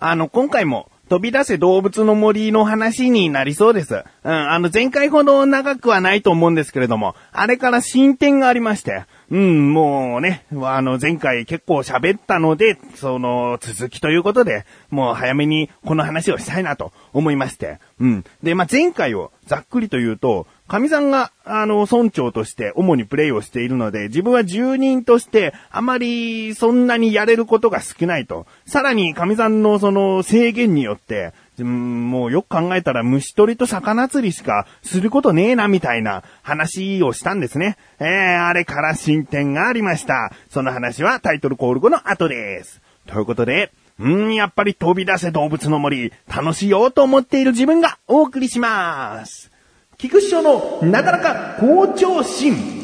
あの、今回も飛び出せ動物の森の話になりそうです。うん、あの、前回ほど長くはないと思うんですけれども、あれから進展がありまして、うん、もうね、あの、前回結構喋ったので、その、続きということで、もう早めにこの話をしたいなと思いまして、うん。で、まあ、前回をざっくりと言うと、神さんが、あの、村長として主にプレイをしているので、自分は住人として、あまりそんなにやれることが少ないと。さらに、神さんのその制限によって、もうよく考えたら虫取りと魚釣りしかすることねえなみたいな話をしたんですね。えー、あれから進展がありました。その話はタイトルコール後の後です。ということで、うん、やっぱり飛び出せ動物の森、楽しようと思っている自分がお送りします。菊師匠のなかなか好調心。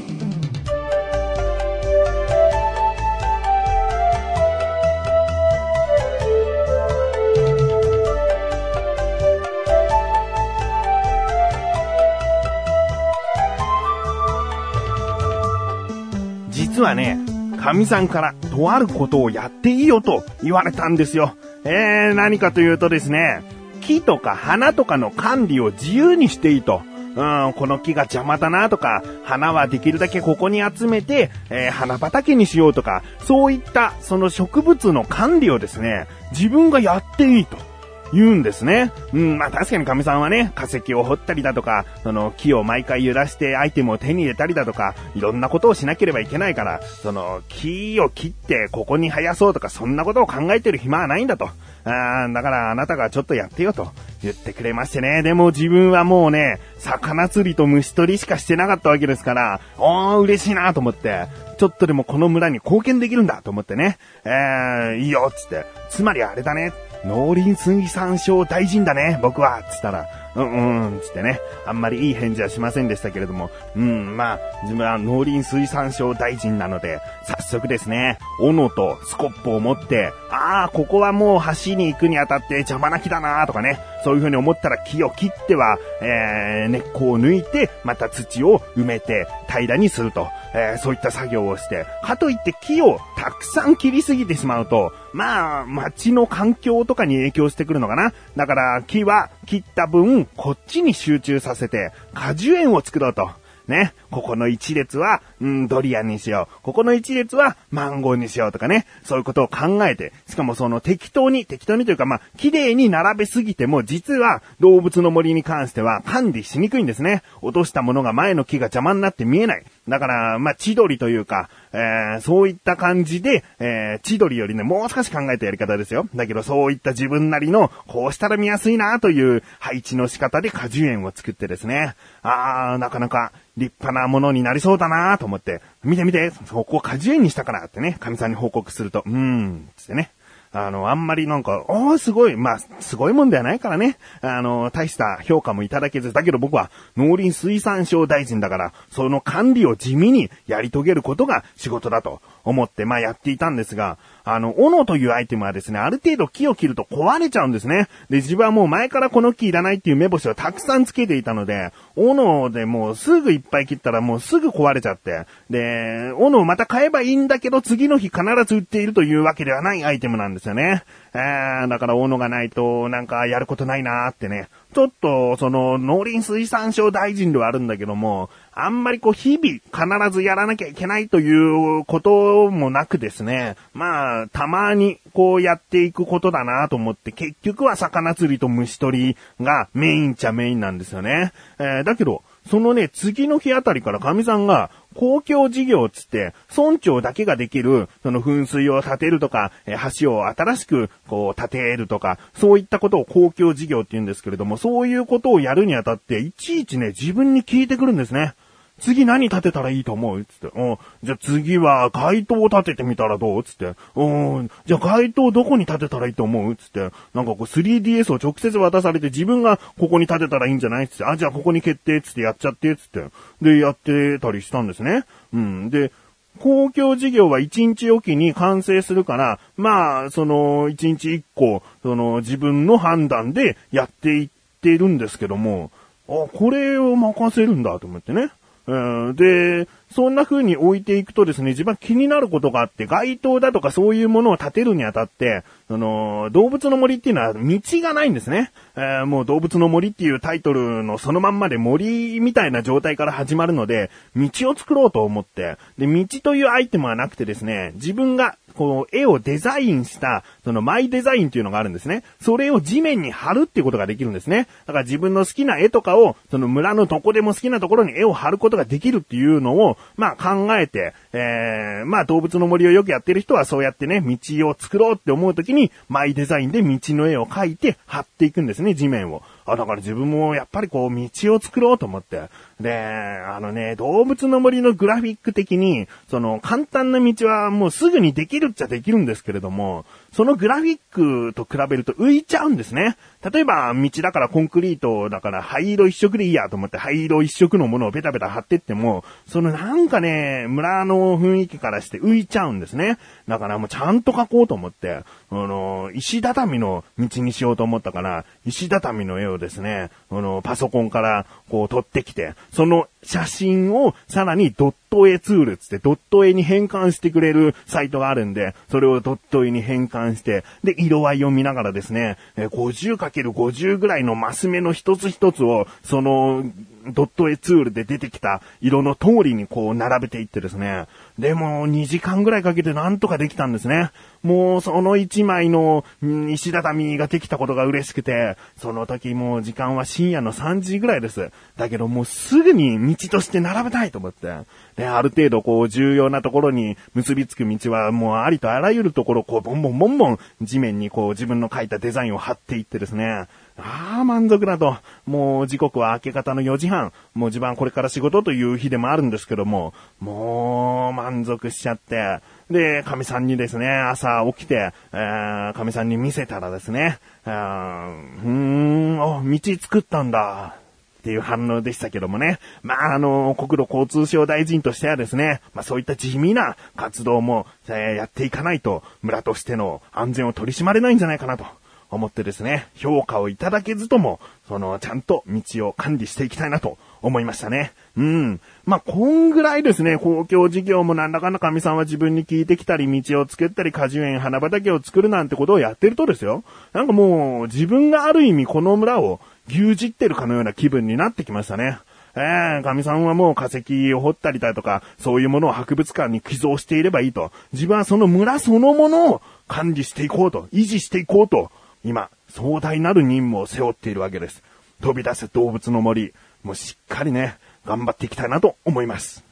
実はね、神さんからとあることをやっていいよと言われたんですよ。えー、何かというとですね、木とか花とかの管理を自由にしていいと。うん、この木が邪魔だなとか、花はできるだけここに集めて、えー、花畑にしようとか、そういったその植物の管理をですね、自分がやっていいと。言うんですね。うん、まあ確かに神さんはね、化石を掘ったりだとか、その木を毎回揺らしてアイテムを手に入れたりだとか、いろんなことをしなければいけないから、その木を切ってここに生やそうとか、そんなことを考えてる暇はないんだと。あだからあなたがちょっとやってよと言ってくれましてね。でも自分はもうね、魚釣りと虫取りしかしてなかったわけですから、おー、嬉しいなと思って、ちょっとでもこの村に貢献できるんだと思ってね。えー、いいよっつって。つまりあれだね。農林水産省大臣だね、僕は、つったら、うんうん、つってね、あんまりいい返事はしませんでしたけれども、うん、まあ、自分は農林水産省大臣なので、早速ですね、斧とスコップを持って、ああ、ここはもう橋に行くにあたって邪魔な木だなとかね、そういう風に思ったら木を切っては、えー、根っこを抜いて、また土を埋めて平らにすると、えー、そういった作業をして、かといって木をたくさん切りすぎてしまうと、まあ、街の環境とかに影響してくるのかな。だから木は切った分、こっちに集中させて、果樹園を作ろうと。ね。ここの一列は、うん、ドリアンにしよう。ここの一列はマンゴーにしようとかね。そういうことを考えて、しかもその適当に、適当にというかまあ、綺麗に並べすぎても、実は動物の森に関しては管理しにくいんですね。落としたものが前の木が邪魔になって見えない。だから、まあ、千鳥というか、えー、そういった感じで、えー、千鳥よりね、もう少し考えたやり方ですよ。だけど、そういった自分なりの、こうしたら見やすいなという配置の仕方で果樹園を作ってですね。あー、なかなか立派なものになりそうだなと思って、見て見て、そこを果樹園にしたからってね、神さんに報告すると、うーん、つってね。あの、あんまりなんか、おー、すごい、まあ、すごいもんではないからね。あの、大した評価もいただけず、だけど僕は農林水産省大臣だから、その管理を地味にやり遂げることが仕事だと思って、まあやっていたんですが、あの、斧というアイテムはですね、ある程度木を切ると壊れちゃうんですね。で、自分はもう前からこの木いらないっていう目星をたくさんつけていたので、斧でもうすぐいっぱい切ったらもうすぐ壊れちゃって、で、斧をまた買えばいいんだけど、次の日必ず売っているというわけではないアイテムなんですよね。えー、だから斧がないとなんかやることないなーってね、ちょっと、その、農林水産省大臣ではあるんだけども、あんまりこう、日々必ずやらなきゃいけないということもなくですね、まあ、たまにこうやっていくことだなと思って、結局は魚釣りと虫取りがメインっちゃメインなんですよね。えー、だけど、そのね、次の日あたりから神さんが、公共事業つって、村長だけができる、その噴水を建てるとか、橋を新しく、こう、建てるとか、そういったことを公共事業って言うんですけれども、そういうことをやるにあたって、いちいちね、自分に聞いてくるんですね。次何立てたらいいと思う？つって。うん。じゃあ次は街灯を立ててみたらどう？つって。うん。じゃあ街灯どこに立てたらいいと思う？つって。なんかこう 3DS を直接渡されて自分がここに立てたらいいんじゃない？つって。あ、じゃあここに決定？つってやっちゃって？つって。で、やってたりしたんですね。うん。で、公共事業は1日おきに完成するから、まあ、その、1日1個、その、自分の判断でやっていってるんですけども、あ、これを任せるんだと思ってね。うん、で、そんな風に置いていくとですね、自分気になることがあって、街灯だとかそういうものを建てるにあたって、その、動物の森っていうのは道がないんですね。えー、もう動物の森っていうタイトルのそのまんまで森みたいな状態から始まるので、道を作ろうと思って、で、道というアイテムはなくてですね、自分がこう、絵をデザインした、そのマイデザインっていうのがあるんですね。それを地面に貼るっていうことができるんですね。だから自分の好きな絵とかを、その村のどこでも好きなところに絵を貼ることができるっていうのを、まあ考えて、えー、まあ動物の森をよくやってる人はそうやってね、道を作ろうって思うときに、マイデザインで道の絵を描いて貼っていくんですね、地面を。あ、だから自分もやっぱりこう道を作ろうと思って。で、あのね、動物の森のグラフィック的に、その簡単な道はもうすぐにできるっちゃできるんですけれども、そのグラフィックと比べると浮いちゃうんですね。例えば、道だからコンクリートだから灰色一色でいいやと思って灰色一色のものをベタベタ貼ってっても、そのなんかね、村の雰囲気からして浮いちゃうんですね。だからもうちゃんと描こうと思って、あの、石畳の道にしようと思ったから、石畳の絵をですね、あの、パソコンからこう撮ってきて、その写真をさらにドット絵ツールつってドット絵に変換してくれるサイトがあるんで、それをドット絵に変換して、で、色合いを見ながらですね、50×50 ぐらいのマス目の一つ一つを、その、ドット絵ツールで出てきた色の通りにこう並べていってですね。でも2時間ぐらいかけてなんとかできたんですね。もうその1枚の石畳ができたことが嬉しくて、その時もう時間は深夜の3時ぐらいです。だけどもうすぐに道として並べたいと思って。で、ある程度こう重要なところに結びつく道はもうありとあらゆるところこうボンボンボンボン地面にこう自分の描いたデザインを貼っていってですね。ああ、満足だと。もう時刻は明け方の4時半。もう自分これから仕事という日でもあるんですけども、もう満足しちゃって。で、神さんにですね、朝起きて、えー、神さんに見せたらですね、うーん、あ、道作ったんだ。っていう反応でしたけどもね。まあ、あの、国土交通省大臣としてはですね、まあそういった地味な活動も、えー、やっていかないと、村としての安全を取り締まれないんじゃないかなと。思ってですね、評価をいただけずとも、その、ちゃんと道を管理していきたいなと思いましたね。うん。まあ、こんぐらいですね、公共事業もなんだかんだ神さんは自分に聞いてきたり、道を作ったり、果樹園、花畑を作るなんてことをやってるとですよ。なんかもう、自分がある意味この村を牛耳ってるかのような気分になってきましたね。ええー、神さんはもう化石を掘ったりだとか、そういうものを博物館に寄贈していればいいと。自分はその村そのものを管理していこうと、維持していこうと今、壮大なる任務を背負っているわけです。飛び出す動物の森、もうしっかりね、頑張っていきたいなと思います。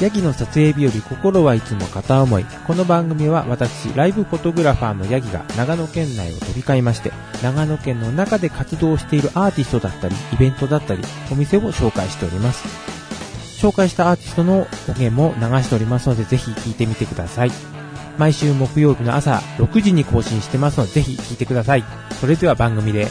ヤギの撮影日より心はいつも片思い。この番組は私、ライブフォトグラファーのヤギが長野県内を飛び交いまして、長野県の中で活動しているアーティストだったり、イベントだったり、お店を紹介しております。紹介したアーティストの音源も流しておりますので、ぜひ聴いてみてください。毎週木曜日の朝6時に更新してますので、ぜひ聞いてください。それでは番組で。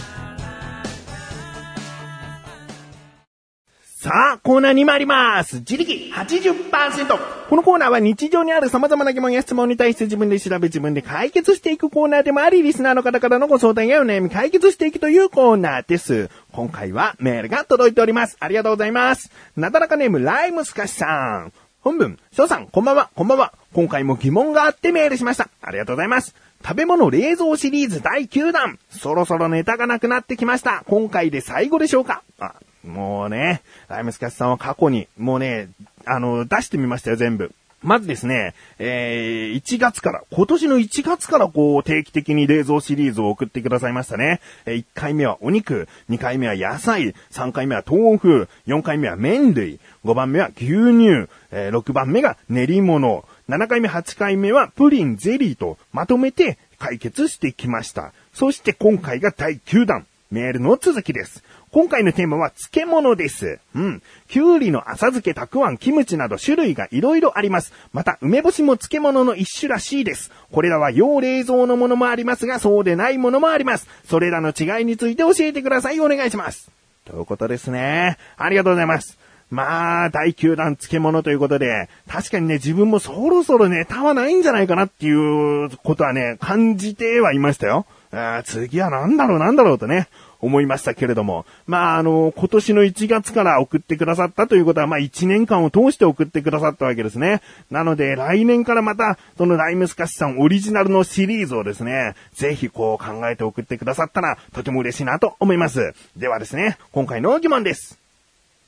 さあ、コーナーに参ります。自力80%。このコーナーは日常にある様々な疑問や質問に対して自分で調べ自分で解決していくコーナーでもあり、リスナーの方からのご相談やお悩み解決していくというコーナーです。今回はメールが届いております。ありがとうございます。なだらかネームライムスカシさん。本文、翔さん、こんばんは、こんばんは。今回も疑問があってメールしました。ありがとうございます。食べ物冷蔵シリーズ第9弾。そろそろネタがなくなってきました。今回で最後でしょうかあ、もうね、ライムスカスさんは過去に、もうね、あの、出してみましたよ、全部。まずですね、えー、1月から、今年の1月からこう定期的に冷蔵シリーズを送ってくださいましたね。え1回目はお肉、2回目は野菜、3回目は豆腐、4回目は麺類、5番目は牛乳、え、6番目が練り物、7回目、8回目はプリン、ゼリーとまとめて解決してきました。そして今回が第9弾。メールの続きです。今回のテーマは漬物です。うん。きゅうりの浅漬け、たくあん、キムチなど種類が色々あります。また、梅干しも漬物の一種らしいです。これらは要冷蔵のものもありますが、そうでないものもあります。それらの違いについて教えてください。お願いします。ということですね。ありがとうございます。まあ、第9弾漬物ということで、確かにね、自分もそろそろネタはないんじゃないかなっていうことはね、感じてはいましたよ。あ次は何だろう何だろうとね、思いましたけれども。まあ、あの、今年の1月から送ってくださったということは、まあ1年間を通して送ってくださったわけですね。なので、来年からまた、そのライムスカッシュさんオリジナルのシリーズをですね、ぜひこう考えて送ってくださったら、とても嬉しいなと思います。ではですね、今回の疑問です。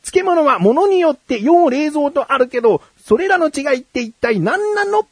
漬物は物によって要冷蔵とあるけど、それらの違いって一体何なの？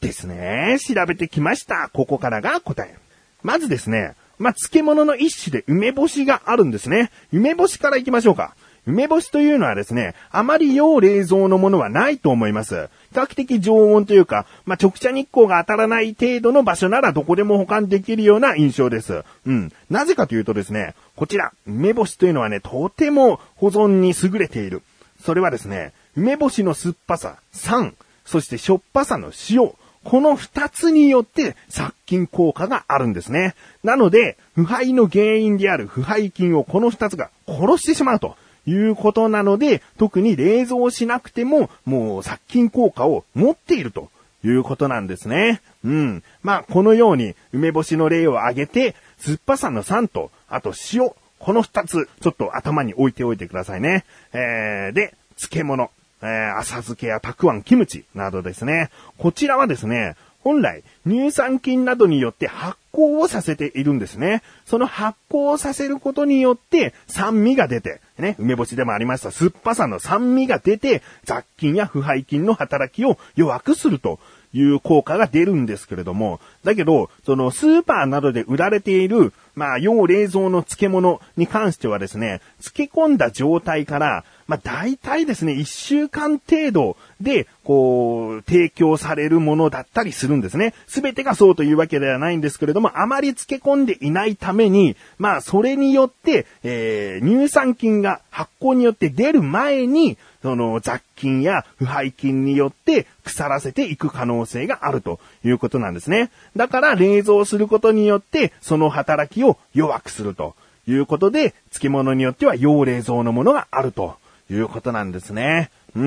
ですね。調べてきました。ここからが答え。まずですね、まあ、漬物の一種で梅干しがあるんですね。梅干しから行きましょうか。梅干しというのはですね、あまり要冷蔵のものはないと思います。比較的常温というか、まあ、直射日光が当たらない程度の場所ならどこでも保管できるような印象です。うん。なぜかというとですね、こちら、梅干しというのはね、とても保存に優れている。それはですね、梅干しの酸っぱさ、酸、そしてしょっぱさの塩、この二つによって殺菌効果があるんですね。なので、腐敗の原因である腐敗菌をこの二つが殺してしまうということなので、特に冷蔵しなくても、もう殺菌効果を持っているということなんですね。うん。まあ、このように梅干しの例を挙げて、酸っぱさの酸と、あと塩、この二つ、ちょっと頭に置いておいてくださいね。えー、で、漬物。えー、浅漬けやたくあん、キムチなどですね。こちらはですね、本来、乳酸菌などによって発酵をさせているんですね。その発酵をさせることによって酸味が出て、ね、梅干しでもありました酸っぱさの酸味が出て、雑菌や腐敗菌の働きを弱くするという効果が出るんですけれども、だけど、そのスーパーなどで売られている、まあ、要冷蔵の漬物に関してはですね、漬け込んだ状態から、まあ、大体ですね、一週間程度で、こう、提供されるものだったりするんですね。すべてがそうというわけではないんですけれども、あまり漬け込んでいないために、まあ、それによって、えー、乳酸菌が発酵によって出る前に、その雑菌や腐敗菌によって腐らせていく可能性があるということなんですね。だから冷蔵することによってその働きを弱くするということで、漬物によっては要冷蔵のものがあるということなんですね。うー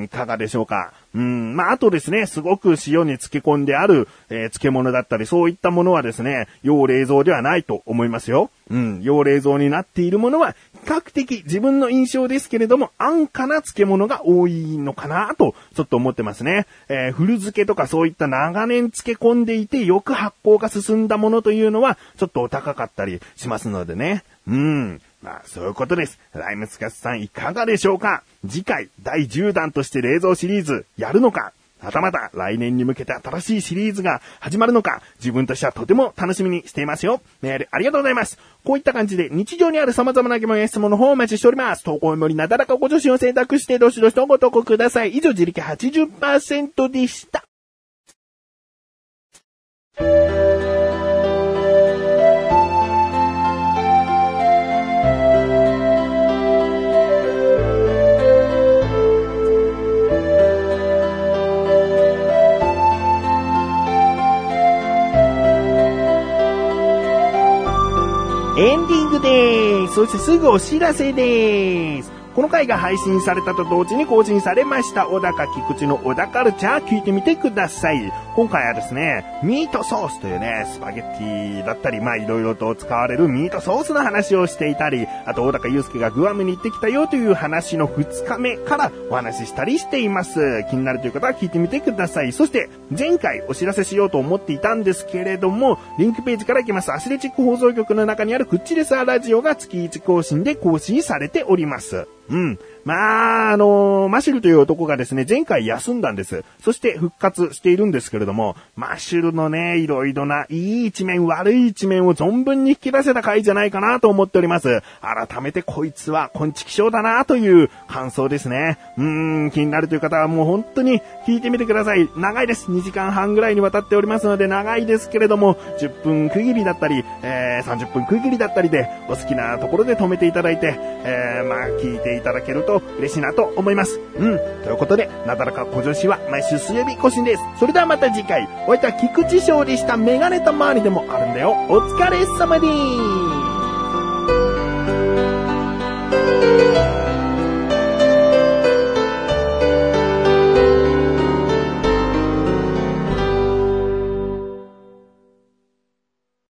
ん、いかがでしょうか。うん、まあ、あとですね、すごく塩に漬け込んである、えー、漬物だったり、そういったものはですね、要冷蔵ではないと思いますよ。うん、要冷蔵になっているものは、比較的自分の印象ですけれども、安価な漬物が多いのかなと、ちょっと思ってますね。えー、古漬けとかそういった長年漬け込んでいて、よく発酵が進んだものというのは、ちょっとお高かったりしますのでね。うん。まあ、そういうことです。ライムスカスさんいかがでしょうか？次回、第10弾として冷蔵シリーズ、やるのか？はたまた来年に向けて新しいシリーズが始まるのか、自分としてはとても楽しみにしていますよ。メールありがとうございます。こういった感じで日常にある様々な疑問や質問の方をお待ちしております。投稿よりなだらかご助身を選択してどしどしとご投稿ください。以上自力80%でした。でーす。そしてすぐお知らせでーす。この回が配信されたと同時に更新されました、小高菊池の小高カルチャー聞いてみてください。今回はですね、ミートソースというね、スパゲッティだったり、まあいろいろと使われるミートソースの話をしていたり、あと小高祐介がグアムに行ってきたよという話の2日目からお話ししたりしています。気になるという方は聞いてみてください。そして、前回お知らせしようと思っていたんですけれども、リンクページから行きます。アスレチック放送局の中にあるクッチレサーラジオが月1更新で更新されております。うん。まあ、あのー、マシュルという男がですね、前回休んだんです。そして復活しているんですけれども、マシュルのね、いろいろないい一面、悪い一面を存分に引き出せた回じゃないかなと思っております。改めてこいつは昆虫気象だなという感想ですね。うーん、気になるという方はもう本当に聞いてみてください。長いです。2時間半ぐらいにわたっておりますので長いですけれども、10分区切りだったり、えー、30分区切りだったりで、お好きなところで止めていただいて、えー、まあ聞いていただけるとと嬉しいなと思います。うん。ということで、なだらか小女子は毎週水曜日更新です。それではまた次回、お会いいた菊池勝利したメガネた周りでもあるんだよ。お疲れ様です。